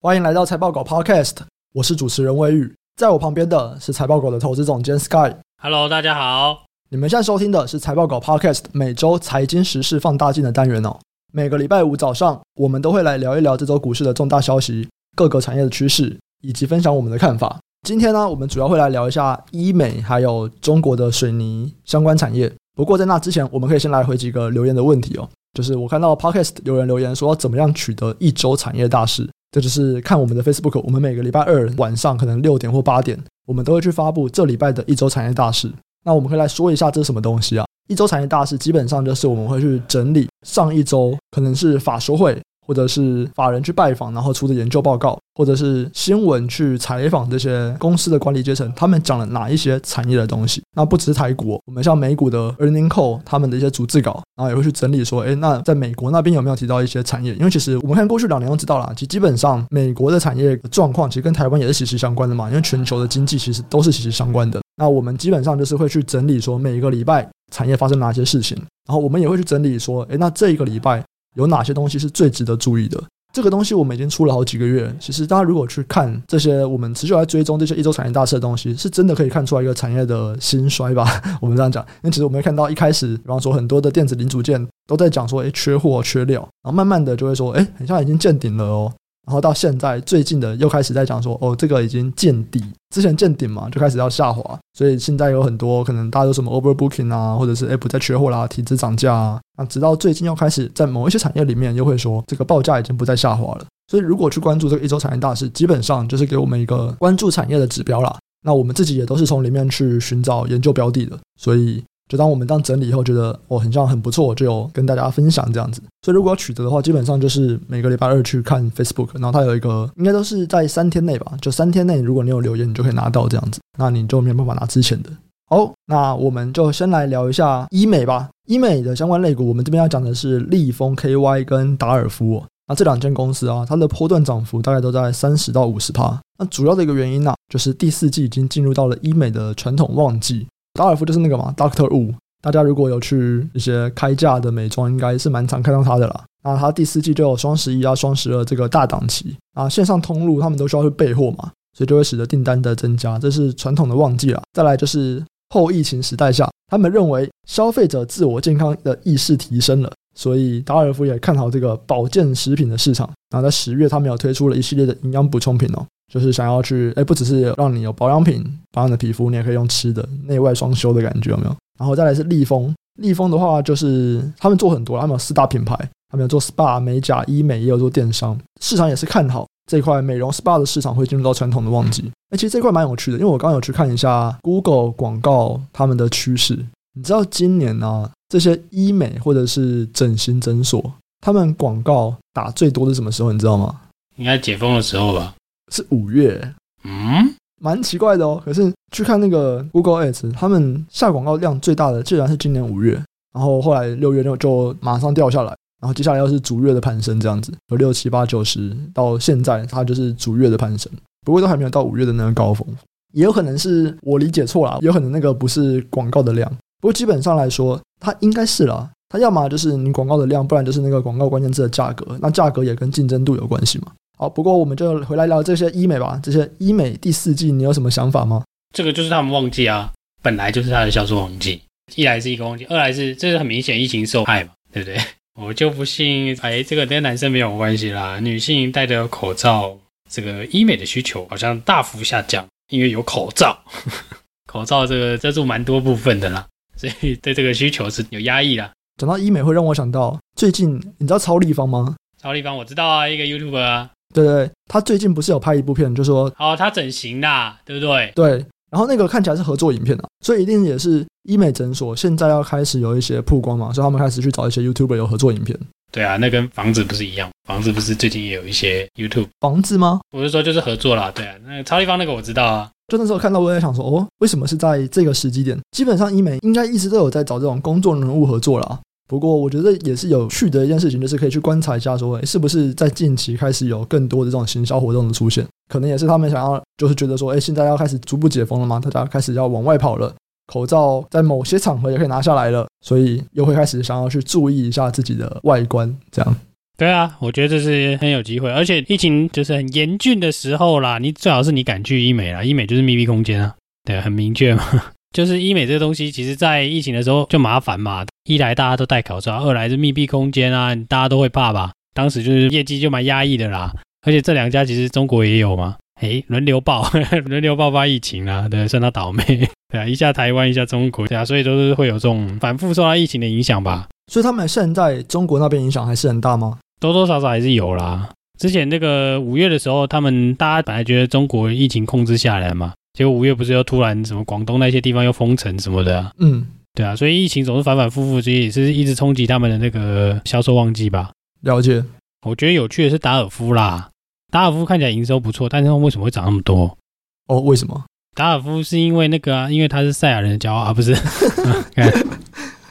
欢迎来到财报狗 Podcast，我是主持人魏宇，在我旁边的是财报狗的投资总监 Sky。Hello，大家好。你们现在收听的是财报狗 Podcast 每周财经时事放大镜的单元哦。每个礼拜五早上，我们都会来聊一聊这周股市的重大消息、各个产业的趋势，以及分享我们的看法。今天呢，我们主要会来聊一下医美还有中国的水泥相关产业。不过在那之前，我们可以先来回几个留言的问题哦。就是我看到 Podcast 有人留言说，怎么样取得一周产业大事？这就是看我们的 Facebook，我们每个礼拜二晚上可能六点或八点，我们都会去发布这礼拜的一周产业大事。那我们可以来说一下这是什么东西啊？一周产业大事基本上就是我们会去整理上一周可能是法说会。或者是法人去拜访，然后出的研究报告，或者是新闻去采访这些公司的管理阶层，他们讲了哪一些产业的东西？那不只是台股，我们像美股的 Earning Call，他们的一些逐字稿，然后也会去整理说，诶，那在美国那边有没有提到一些产业？因为其实我们看过去两年都知道了，其实基本上美国的产业状况其实跟台湾也是息息相关的嘛，因为全球的经济其实都是息息相关的。那我们基本上就是会去整理说每一个礼拜产业发生哪些事情，然后我们也会去整理说，诶，那这一个礼拜有哪些东西是最值得注意的？这个东西我们已经出了好几个月。其实大家如果去看这些，我们持续来追踪这些一周产业大事的东西，是真的可以看出来一个产业的兴衰吧？我们这样讲，因为其实我们会看到一开始，比方说很多的电子零组件都在讲说，哎，缺货、缺料，然后慢慢的就会说，哎，很像已经见顶了哦。然后到现在最近的又开始在讲说，哦，这个已经见底，之前见顶嘛，就开始要下滑，所以现在有很多可能大家都什么 overbooking 啊，或者是哎不再缺货啦，体质涨价啊，那直到最近又开始在某一些产业里面又会说，这个报价已经不再下滑了。所以如果去关注这个一周产业大事，基本上就是给我们一个关注产业的指标啦。那我们自己也都是从里面去寻找研究标的的，所以。就当我们当整理以后，觉得哦，很像很不错，就有跟大家分享这样子。所以如果要取得的话，基本上就是每个礼拜二去看 Facebook，然后它有一个，应该都是在三天内吧，就三天内，如果你有留言，你就可以拿到这样子。那你就没有办法拿之前的。好，那我们就先来聊一下医美吧。医美的相关类股，我们这边要讲的是立丰 KY 跟达尔夫。那这两间公司啊，它的波段涨幅大概都在三十到五十趴。那主要的一个原因呢、就是第四季已经进入到了医美的传统旺季。达尔夫就是那个嘛，Doctor Wu，大家如果有去一些开价的美妆，应该是蛮常看到他的啦。那他第四季就有双十一啊、双十二这个大档期啊，线上通路他们都需要去备货嘛，所以就会使得订单的增加，这是传统的旺季啦。再来就是后疫情时代下，他们认为消费者自我健康的意识提升了，所以达尔夫也看好这个保健食品的市场。然后在十月，他们有推出了一系列的营养补充品哦。就是想要去，哎，不只是让你有保养品保养的皮肤，你也可以用吃的，内外双修的感觉有没有？然后再来是立丰，立丰的话就是他们做很多，他们有四大品牌，他们有做 SPA、美甲、医美，也有做电商，市场也是看好这块美容 SPA 的市场会进入到传统的旺季。哎，其实这块蛮有趣的，因为我刚刚有去看一下 Google 广告他们的趋势，你知道今年呢、这些医美或者是整形诊所，他们广告打最多的是什么时候？你知道吗？应该解封的时候吧。是五月，嗯，蛮奇怪的哦。可是去看那个 Google Ads，他们下广告量最大的，竟然是今年五月，然后后来六月就就马上掉下来，然后接下来又是逐月的攀升，这样子，有六七八九十，到现在它就是逐月的攀升，不过都还没有到五月的那个高峰，也有可能是我理解错了，有可能那个不是广告的量，不过基本上来说，它应该是啦，它要么就是你广告的量，不然就是那个广告关键字的价格，那价格也跟竞争度有关系嘛。好，不过我们就回来聊这些医美吧。这些医美第四季，你有什么想法吗？这个就是他们旺季啊，本来就是他的销售旺季。一来是一个旺季，二来是这是很明显疫情受害嘛，对不对？我就不信，哎，这个跟男生没有关系啦。女性戴着口罩，这个医美的需求好像大幅下降，因为有口罩。口罩这个遮住蛮多部分的啦，所以对这个需求是有压抑啦。讲到医美，会让我想到最近，你知道超立方吗？超立方我知道啊，一个 YouTuber 啊。对对，他最近不是有拍一部片，就说哦，他整形啦，对不对？对，然后那个看起来是合作影片啊，所以一定也是医美诊所现在要开始有一些曝光嘛，所以他们开始去找一些 YouTuber 有合作影片。对啊，那跟房子不是一样？房子不是最近也有一些 YouTube 房子吗？我是说就是合作啦。对啊，那个超立方那个我知道啊，就那时候看到我也想说，哦，为什么是在这个时机点？基本上医美应该一直都有在找这种公众人物合作啦。不过我觉得也是有趣的一件事情，就是可以去观察一下，说，诶，是不是在近期开始有更多的这种行销活动的出现？可能也是他们想要，就是觉得说，诶，现在要开始逐步解封了嘛，大家开始要往外跑了，口罩在某些场合也可以拿下来了，所以又会开始想要去注意一下自己的外观，这样。对啊，我觉得这是很有机会，而且疫情就是很严峻的时候啦，你最好是你敢去医美啦，医美就是密闭空间啊，对，很明确嘛。就是医美这个东西，其实在疫情的时候就麻烦嘛，一来大家都戴口罩，二来是密闭空间啊，大家都会怕吧。当时就是业绩就蛮压抑的啦，而且这两家其实中国也有嘛，诶，轮流爆，轮流爆发疫情啊，对，算他倒霉，对啊，一下台湾，一下中国，对啊，所以都是会有这种反复受到疫情的影响吧。所以他们现在中国那边影响还是很大吗？多多少少还是有啦。之前那个五月的时候，他们大家本来觉得中国疫情控制下来嘛，结果五月不是又突然什么广东那些地方又封城什么的啊？嗯，对啊，所以疫情总是反反复复，所以也是一直冲击他们的那个销售旺季吧。了解。我觉得有趣的是达尔夫啦，达尔夫看起来营收不错，但是为什么会涨那么多？哦，为什么？达尔夫是因为那个啊，因为他是赛亚人的骄傲啊，不是？看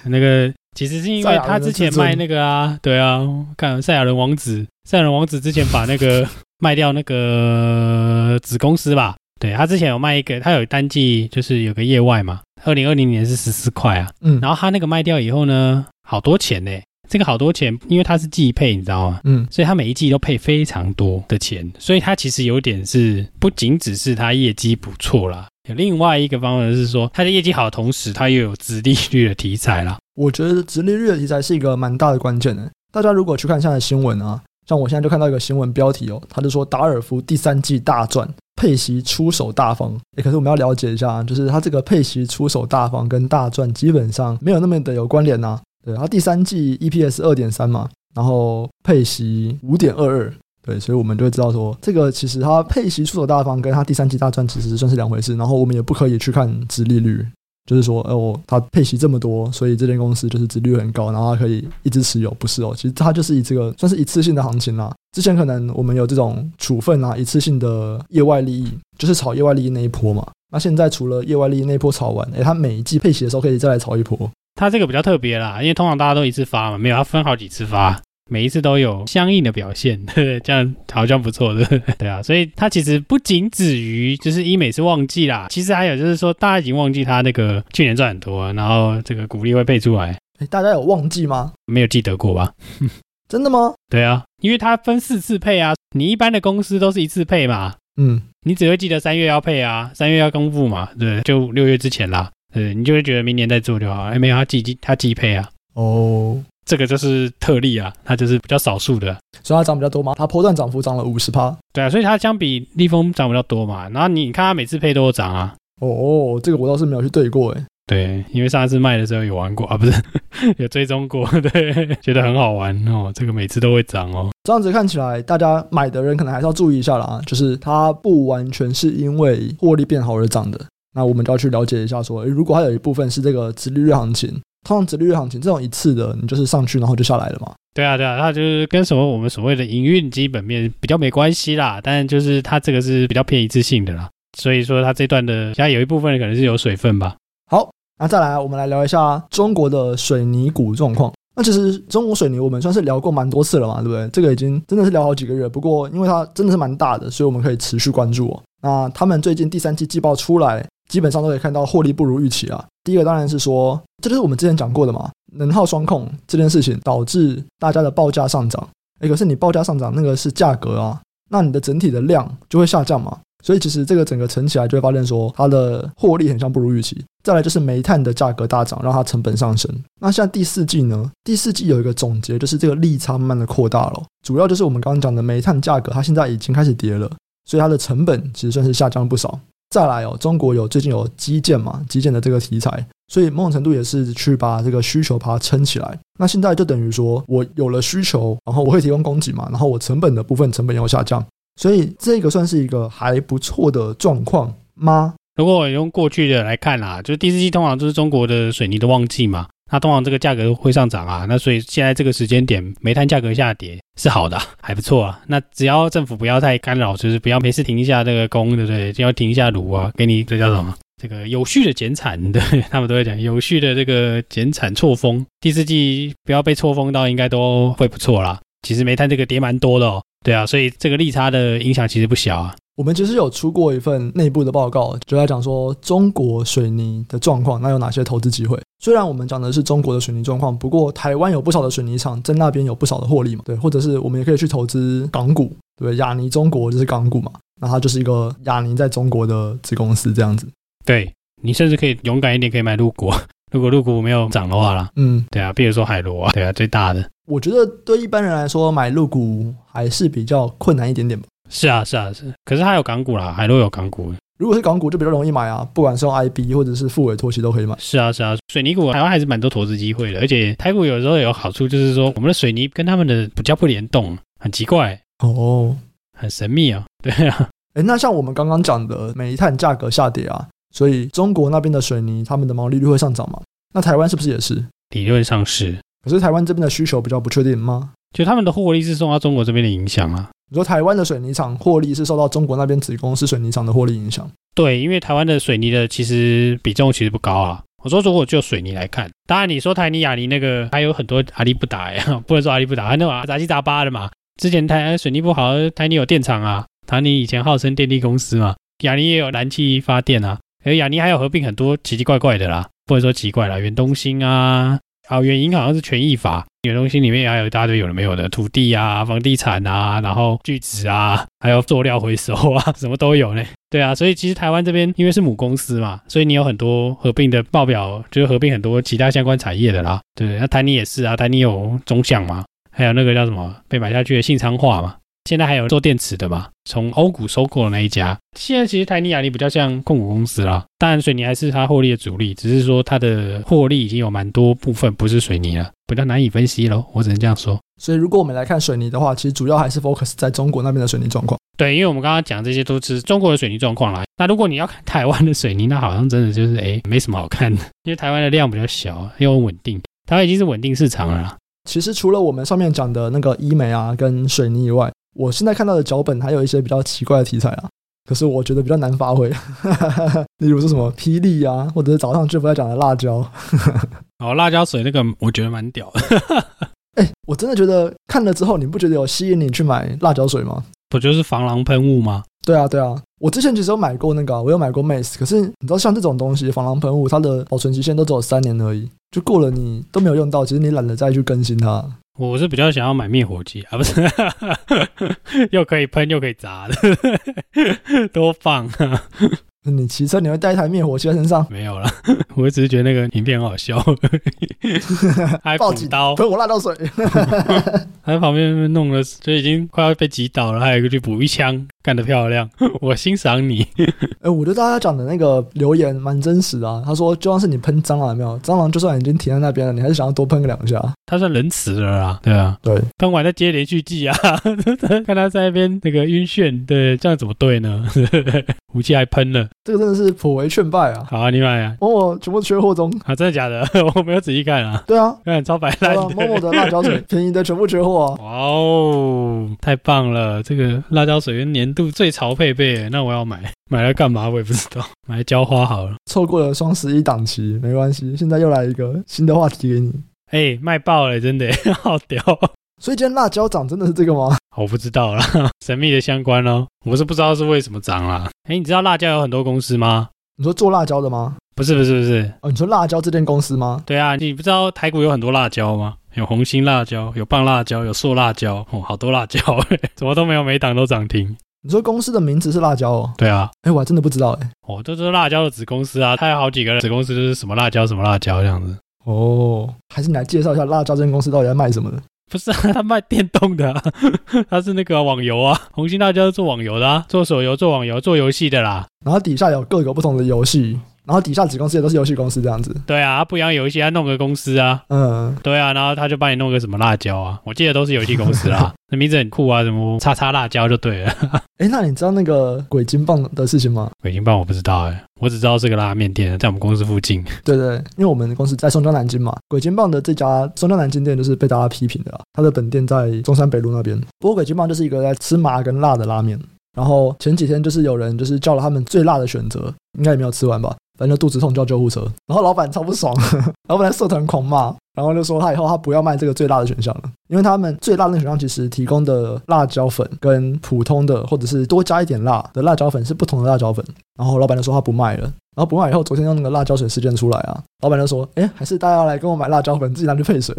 那个其实是因为他之前卖那个啊，对啊，看赛亚人王子，赛亚人王子之前把那个 卖掉那个子公司吧？对，他之前有卖一个，他有单季就是有个业外嘛，二零二零年是十四块啊，嗯，然后他那个卖掉以后呢，好多钱呢。这个好多钱，因为他是季配，你知道吗？嗯，所以他每一季都配非常多的钱，所以他其实有点是不仅只是他业绩不错啦，有另外一个方面是说，他的业绩好的同时，他又有殖利率的题材啦。我觉得殖利率的题材是一个蛮大的关键的。大家如果去看现在的新闻啊，像我现在就看到一个新闻标题哦，他就说达尔夫第三季大赚，配息出手大方。诶，可是我们要了解一下，就是它这个配息出手大方跟大赚基本上没有那么的有关联呐。对，它第三季 EPS 二点三嘛，然后配息五点二二，对，所以我们就会知道说，这个其实它配息出手大方，跟它第三季大赚其实算是两回事。然后我们也不可以去看殖利率，就是说，哦，它配息这么多，所以这间公司就是值率很高，然后它可以一直持有，不是哦，其实它就是以这个算是一次性的行情啦。之前可能我们有这种处分啊，一次性的业外利益，就是炒业外利益那一波嘛。那现在除了业外利益那一波炒完，诶，它每一季配息的时候可以再来炒一波。它这个比较特别啦，因为通常大家都一次发嘛，没有，它分好几次发，每一次都有相应的表现，呵呵这样好像不错的，对啊，所以它其实不仅止于就是医美是旺季啦，其实还有就是说大家已经忘记它那个去年赚很多，然后这个股利会配出来，大家有忘记吗？没有记得过吧？真的吗？对啊，因为它分四次配啊，你一般的公司都是一次配嘛，嗯，你只会记得三月要配啊，三月要公布嘛，对，就六月之前啦。对，你就会觉得明年再做就好。哎，没有，他季季他季配啊。哦，这个就是特例啊，它就是比较少数的，所以它涨比较多嘛。它波段涨幅涨了五十趴。对啊，所以它相比利丰涨比较多嘛。然后你看它每次配都有涨啊。哦，这个我倒是没有去对过哎。对，因为上一次卖的时候有玩过啊，不是 有追踪过，对，觉得很好玩哦。这个每次都会涨哦。这样子看起来，大家买的人可能还是要注意一下啦，就是它不完全是因为获利变好而涨的。那我们就要去了解一下，说，诶，如果还有一部分是这个殖利率行情，通常直利率行情这种一次的，你就是上去然后就下来了嘛？对啊，对啊，它就是跟什么我们所谓的营运基本面比较没关系啦，但就是它这个是比较偏一次性的啦，所以说它这段的，现在有一部分可能是有水分吧。好，那再来我们来聊一下中国的水泥股状况。那其实中国水泥我们算是聊过蛮多次了嘛，对不对？这个已经真的是聊好几个月，不过因为它真的是蛮大的，所以我们可以持续关注哦。那他们最近第三季季报出来。基本上都可以看到获利不如预期啊。第一个当然是说，这就是我们之前讲过的嘛，能耗双控这件事情导致大家的报价上涨。诶，可是你报价上涨，那个是价格啊，那你的整体的量就会下降嘛。所以其实这个整个乘起来就会发现说，它的获利很像不如预期。再来就是煤炭的价格大涨，让它成本上升。那现在第四季呢？第四季有一个总结，就是这个利差慢慢的扩大了。主要就是我们刚刚讲的煤炭价格，它现在已经开始跌了，所以它的成本其实算是下降了不少。再来哦，中国有最近有基建嘛，基建的这个题材，所以某种程度也是去把这个需求把它撑起来。那现在就等于说我有了需求，然后我会提供供给嘛，然后我成本的部分成本要下降，所以这个算是一个还不错的状况吗？如果我用过去的来看啦，就是第四季通常就是中国的水泥的旺季嘛。那通常这个价格会上涨啊，那所以现在这个时间点煤炭价格下跌是好的，还不错啊。那只要政府不要太干扰，就是不要没事停一下这个工，对不对？就要停一下炉啊，给你这叫什么？这个有序的减产，对他们都会讲有序的这个减产错峰。第四季不要被错峰到，应该都会不错啦。其实煤炭这个跌蛮多的哦，对啊，所以这个利差的影响其实不小啊。我们其实有出过一份内部的报告，就在讲说中国水泥的状况，那有哪些投资机会？虽然我们讲的是中国的水泥状况，不过台湾有不少的水泥厂在那边有不少的获利嘛，对，或者是我们也可以去投资港股，对，亚泥中国就是港股嘛，那它就是一个亚泥在中国的子公司这样子。对，你甚至可以勇敢一点，可以买入股，如果入股没有涨的话啦，嗯，对啊，比如说海螺啊，对啊，最大的。我觉得对一般人来说买入股还是比较困难一点点吧。是啊，是啊，是。可是它有港股啦，海螺有港股。如果是港股就比较容易买啊，不管是用 IB 或者是复委托，其实都可以买。是啊，是啊，水泥股台湾还是蛮多投资机会的，而且台股有时候有好处，就是说我们的水泥跟他们的比较不联动，很奇怪哦，很神秘啊。对啊，诶，那像我们刚刚讲的煤炭价格下跌啊，所以中国那边的水泥他们的毛利率会上涨吗？那台湾是不是也是？理论上是，可是台湾这边的需求比较不确定吗？就他们的获利是受到中国这边的影响啊。你说台湾的水泥厂获利是受到中国那边子公司水泥厂的获利影响？对，因为台湾的水泥的其实比重其实不高啊。我说如果就水泥来看，当然你说台泥、亚泥那个还有很多阿里不达呀，不能说阿里不达，还那种杂七杂八的嘛。之前台水泥不好，台泥有电厂啊，台泥以前号称电力公司嘛，亚泥也有燃气发电啊，而亚泥还有合并很多奇奇怪怪的啦，不能说奇怪啦，远东新啊。啊，原因好像是权益法，有东西里面还有一大堆有的没有的土地啊、房地产啊，然后聚酯啊，还有塑料回收啊，什么都有呢。对啊，所以其实台湾这边因为是母公司嘛，所以你有很多合并的报表，就是合并很多其他相关产业的啦。对？那台泥也是啊，台泥有中橡嘛，还有那个叫什么被买下去的信昌化嘛。现在还有做电池的嘛？从欧股收购的那一家，现在其实台泥亚泥比较像控股公司啦。当然，水泥还是它获利的主力，只是说它的获利已经有蛮多部分不是水泥了，比较难以分析喽。我只能这样说。所以，如果我们来看水泥的话，其实主要还是 focus 在中国那边的水泥状况。对，因为我们刚刚讲这些都是中国的水泥状况啦。那如果你要看台湾的水泥，那好像真的就是哎，没什么好看的，因为台湾的量比较小，又很稳定，台湾已经是稳定市场了啦。其实除了我们上面讲的那个医美啊跟水泥以外，我现在看到的脚本还有一些比较奇怪的题材啊，可是我觉得比较难发挥。例如说什么霹雳啊，或者是早上 Jeff 在讲的辣椒。哦，辣椒水那个我觉得蛮屌的。哎、欸，我真的觉得看了之后，你不觉得有吸引你去买辣椒水吗？不就是防狼喷雾吗？对啊，对啊。我之前其实有买过那个，我有买过 Mace，可是你知道像这种东西，防狼喷雾，它的保存期限都只有三年而已，就过了你都没有用到，其实你懒得再去更新它。我是比较想要买灭火器啊，不是，又可以喷又可以砸的，多棒啊！你骑车你会带一台灭火器在身上？没有啦，我只是觉得那个影片很好笑，还补刀喷我辣椒水，他在旁边弄了，就已经快要被击倒了，还有一个去补一枪，干得漂亮，我欣赏你。哎，我觉得大家讲的那个留言蛮真实的啊。他说，就算是你喷蟑螂，有没有蟑螂，就算已经停在那边了，你还是想要多喷个两下。他算仁慈了啦，对啊，对，喷完再接连续剂啊，看他在那边那个晕眩，对，这样怎么对呢？武器还喷了。这个真的是颇为劝败啊！好啊，你买啊！某某全部缺货中啊！真的假的？我没有仔细看啊。对啊，看超白烂。某某的辣椒水 便宜的全部缺货啊！哇哦，太棒了！这个辣椒水跟年度最潮配备，那我要买，买来干嘛？我也不知道，买来浇花好了。错过了双十一档期没关系，现在又来一个新的话题给你。哎，卖爆了，真的好屌！所以今天辣椒涨真的是这个吗？我不知道啦，神秘的相关哦。我是不知道是为什么涨啦。哎，你知道辣椒有很多公司吗？你说做辣椒的吗？不是不是不是。哦，你说辣椒这间公司吗？对啊，你不知道台股有很多辣椒吗？有红心辣椒，有棒辣椒，有硕辣椒，哦，好多辣椒，怎么都没有每档都涨停。你说公司的名字是辣椒哦？对啊。哎，我还真的不知道哎。哦，都是辣椒的子公司啊，它有好几个子公司，就是什么辣椒什么辣椒这样子。哦，还是你来介绍一下辣椒这间公司到底在卖什么的？不是啊，他卖电动的，啊，他是那个网游啊，红心辣椒是做网游的啊，做手游、做网游、做游戏的啦。然后底下有各个不同的游戏。然后底下子公司也都是游戏公司这样子。对啊，不一样游戏，他弄个公司啊。嗯，对啊，然后他就帮你弄个什么辣椒啊，我记得都是游戏公司啦。那名字很酷啊，什么叉叉辣椒就对了。哎，那你知道那个鬼金棒的事情吗？鬼金棒我不知道哎、欸，我只知道是个拉面店，在我们公司附近。对对，因为我们公司在松江南京嘛，鬼金棒的这家松江南京店就是被大家批评的啦。他的本店在中山北路那边。不过鬼金棒就是一个在吃麻跟辣的拉面。然后前几天就是有人就是叫了他们最辣的选择，应该也没有吃完吧。反正就肚子痛叫救护车。然后老板超不爽，老板在社团狂骂，然后就说他以后他不要卖这个最辣的选项了，因为他们最辣的选项其实提供的辣椒粉跟普通的或者是多加一点辣的辣椒粉是不同的辣椒粉。然后老板就说他不卖了。然后不卖以后，昨天用那个辣椒水事件出来啊，老板就说：“哎，还是大家要来跟我买辣椒粉，自己拿去配水。”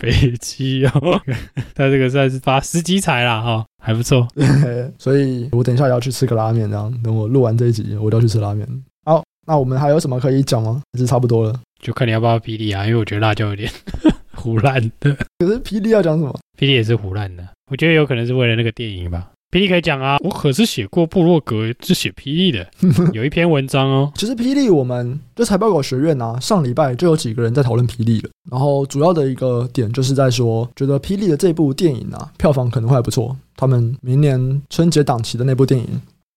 飞机哦，他这个算是发十级财了哈，还不错。所以我等一下也要去吃个拉面，这样等我录完这一集，我就要去吃拉面。好，那我们还有什么可以讲吗？还是差不多了？就看你要不要霹雳啊，因为我觉得辣椒有点 胡烂的。可是霹雳要讲什么？霹雳也是胡烂的，我觉得有可能是为了那个电影吧。霹雳可以讲啊，我可是写过部落格，是写霹雳的，有一篇文章哦。其实霹雳，我们就财报狗学院啊，上礼拜就有几个人在讨论霹雳了。然后主要的一个点就是在说，觉得霹雳的这部电影啊，票房可能会还不错。他们明年春节档期的那部电影。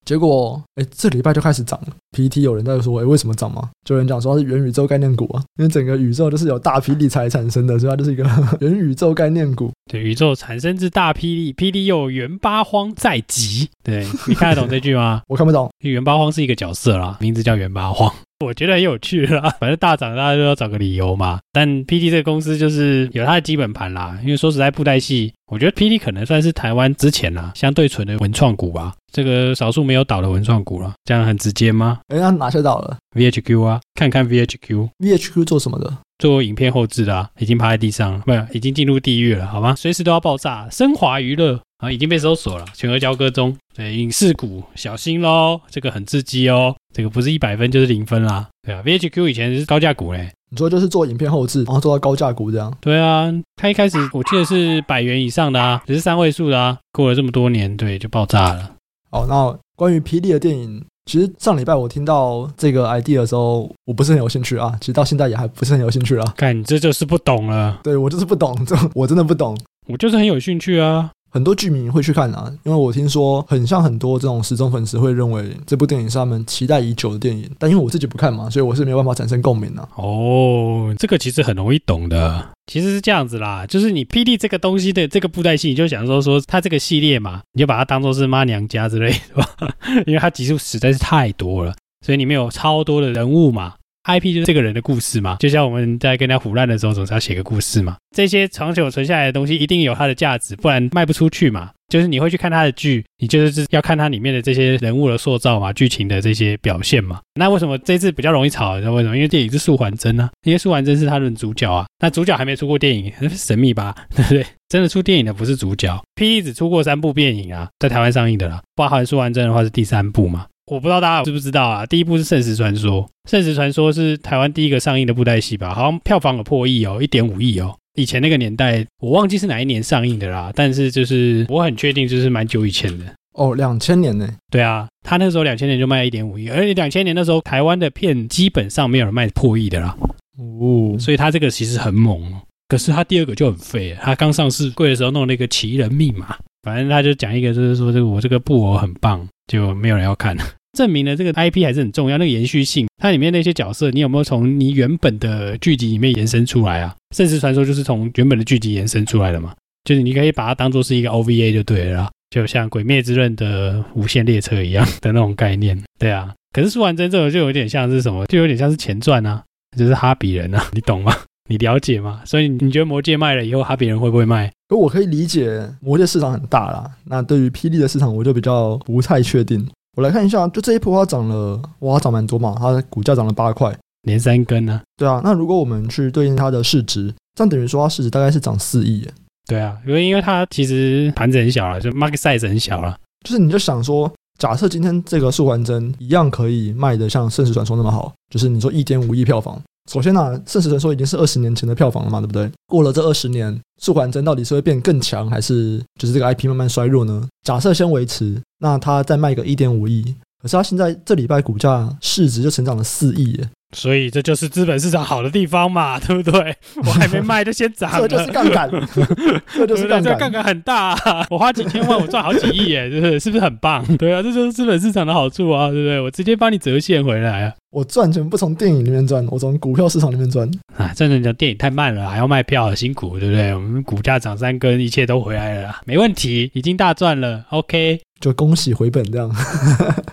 结果，哎，这礼拜就开始涨了。PT 有人在说，哎，为什么涨吗？就有人讲说它是元宇宙概念股啊，因为整个宇宙就是有大霹雳才产生的，所以它就是一个 元宇宙概念股。对，宇宙产生之大霹雳，霹雳又有元八荒在即。对，你看得懂这句吗？我看不懂。元八荒是一个角色啦，名字叫元八荒。我觉得很有趣啦，反正大涨，大家都要找个理由嘛。但 PT 这个公司就是有它的基本盘啦，因为说实在，布袋戏，我觉得 PT 可能算是台湾之前啦相对纯的文创股吧。这个少数没有倒的文创股了，这样很直接吗？哎，那哪些倒了？VHQ 啊，看看 VHQ。VHQ 做什么的？做影片后置的啊，已经趴在地上了，不，已经进入地狱了，好吗？随时都要爆炸。升华娱乐。啊，已经被搜索了，全额交割中。对，影视股小心喽，这个很刺激哦。这个不是一百分就是零分啦。对啊，VHQ 以前是高价股嘞。你说就是做影片后置，然后做到高价股这样？对啊，它一开始我记得是百元以上的啊，只是三位数的啊。过了这么多年，对，就爆炸了。好，那关于霹雳的电影，其实上礼拜我听到这个 idea 的时候，我不是很有兴趣啊。其实到现在也还不是很有兴趣啊。看，你这就是不懂了。对，我就是不懂，这我真的不懂。我就是很有兴趣啊。很多剧迷会去看啊，因为我听说很像很多这种死忠粉丝会认为这部电影是他们期待已久的电影，但因为我自己不看嘛，所以我是没有办法产生共鸣的。哦，这个其实很容易懂的，其实是这样子啦，就是你霹雳这个东西的这个布袋戏，你就想说说它这个系列嘛，你就把它当做是妈娘家之类的吧，因为它集数实在是太多了，所以里面有超多的人物嘛。IP 就是这个人的故事嘛，就像我们在跟人家唬烂的时候，总是要写个故事嘛。这些长久存下来的东西，一定有它的价值，不然卖不出去嘛。就是你会去看他的剧，你就是要看它里面的这些人物的塑造嘛，剧情的这些表现嘛。那为什么这次比较容易炒？你知道为什么？因为电影是素还真啊，因为素还真是他的主角啊。那主角还没出过电影，神秘吧？对不对？真的出电影的不是主角。，P.E. 只出过三部电影啊，在台湾上映的啦，包含素还真的话是第三部嘛。我不知道大家知不知道啊？第一部是《圣石传说》，《圣石传说》是台湾第一个上映的布袋戏吧？好像票房有破亿哦，一点五亿哦。以前那个年代，我忘记是哪一年上映的啦，但是就是我很确定，就是蛮久以前的哦，两千年呢？对啊，他那时候两千年就卖一点五亿，而且两千年那时候台湾的片基本上没有人卖破亿的啦。哦，所以他这个其实很猛。可是他第二个就很废，他刚上市贵的时候弄了一个奇人密码，反正他就讲一个，就是说这个我这个布偶很棒，就没有人要看。证明了这个 IP 还是很重要，那个延续性，它里面那些角色，你有没有从你原本的剧集里面延伸出来啊？圣石传说就是从原本的剧集延伸出来的嘛，就是你可以把它当做是一个 OVA 就对了，就像鬼灭之刃的无限列车一样的那种概念，对啊。可是说完真这种就有点像是什么，就有点像是前传啊，就是哈比人啊，你懂吗？你了解吗？所以你觉得魔戒卖了以后，哈比人会不会卖？我可以理解魔戒市场很大啦，那对于霹雳的市场，我就比较不太确定。我来看一下，就这一波它涨了，哇，涨蛮多嘛，它的股价涨了八块，连三根呢、啊。对啊，那如果我们去对应它的市值，这样等于说它市值大概是涨四亿耶。对啊，因为因为它其实盘子很小了，就 market size 很小了。就是你就想说，假设今天这个速环针一样可以卖得像《圣石传说》那么好，就是你说一点五亿票房。首先呢、啊，《圣石传说》已经是二十年前的票房了嘛，对不对？过了这二十年，素还真到底是会变更强，还是就是这个 IP 慢慢衰弱呢？假设先维持，那它再卖个一点五亿。可是它现在这礼拜股价市值就成长了四亿耶，所以这就是资本市场好的地方嘛，对不对？我还没卖就先涨了，这就是杠杆，这就是杠杆，这杠杆很大啊，我花几千万我赚好几亿耶，对不对？是不是很棒？对啊，这就是资本市场的好处啊，对不对？我直接帮你折现回来啊，我赚钱不从电影里面赚，我从股票市场里面赚。啊，真的讲电影太慢了，还要卖票，辛苦，对不对？我们股价涨三根，一切都回来了，没问题，已经大赚了。OK，就恭喜回本这样。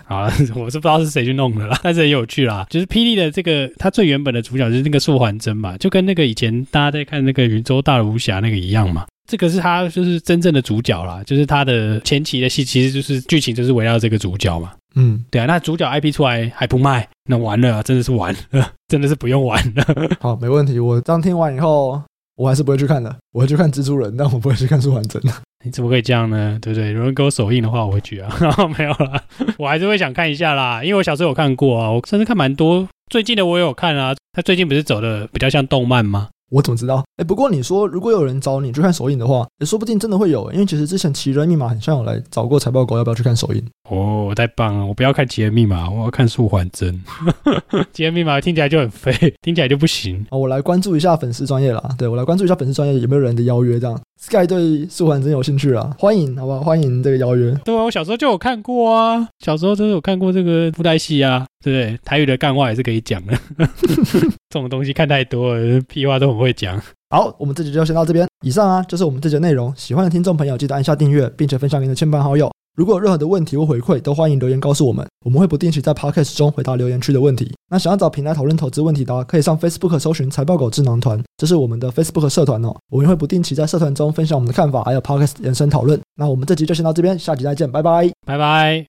好，我是不知道是谁去弄的啦，但是很有趣啦。就是霹雳的这个，它最原本的主角就是那个素还真嘛，就跟那个以前大家在看那个云州大武侠那个一样嘛。这个是他就是真正的主角啦，就是他的前期的戏，其实就是剧情就是围绕这个主角嘛。嗯，对啊，那主角 IP 出来还不卖，那完了，真的是完了，真的是不用玩了。好，没问题。我刚听完以后，我还是不会去看的。我会去看蜘蛛人，但我不会去看素还真。你怎么可以这样呢？对不对？有人给我首映的话，我会去啊。然 后没有啦，我还是会想看一下啦，因为我小时候有看过啊，我甚至看蛮多。最近的我也有看啊，他最近不是走的比较像动漫吗？我怎么知道？哎，不过你说如果有人找你去看首映的话，也说不定真的会有。因为其实之前奇人密码很像有来找过财报狗，要不要去看首映？哦，太棒了！我不要看奇人密码，我要看素还真。奇人密码听起来就很废，听起来就不行。哦，我来关注一下粉丝专业啦。对，我来关注一下粉丝专业有没有人的邀约这样。Sky 对素还真有兴趣啊，欢迎，好不好？欢迎这个邀约。对啊，我小时候就有看过啊，小时候真的有看过这个布袋戏啊，对不对？台语的干话也是可以讲的。这种东西看太多了，屁话都很会讲。好，我们这集就先到这边。以上啊，就是我们这集的内容。喜欢的听众朋友，记得按下订阅，并且分享给你的亲朋好友。如果有任何的问题或回馈，都欢迎留言告诉我们，我们会不定期在 Podcast 中回答留言区的问题。那想要找平台讨论投资问题的，可以上 Facebook 搜寻财报狗智囊团，这是我们的 Facebook 社团哦。我们会不定期在社团中分享我们的看法，还有 Podcast 延伸讨论。那我们这集就先到这边，下集再见，拜拜，拜拜。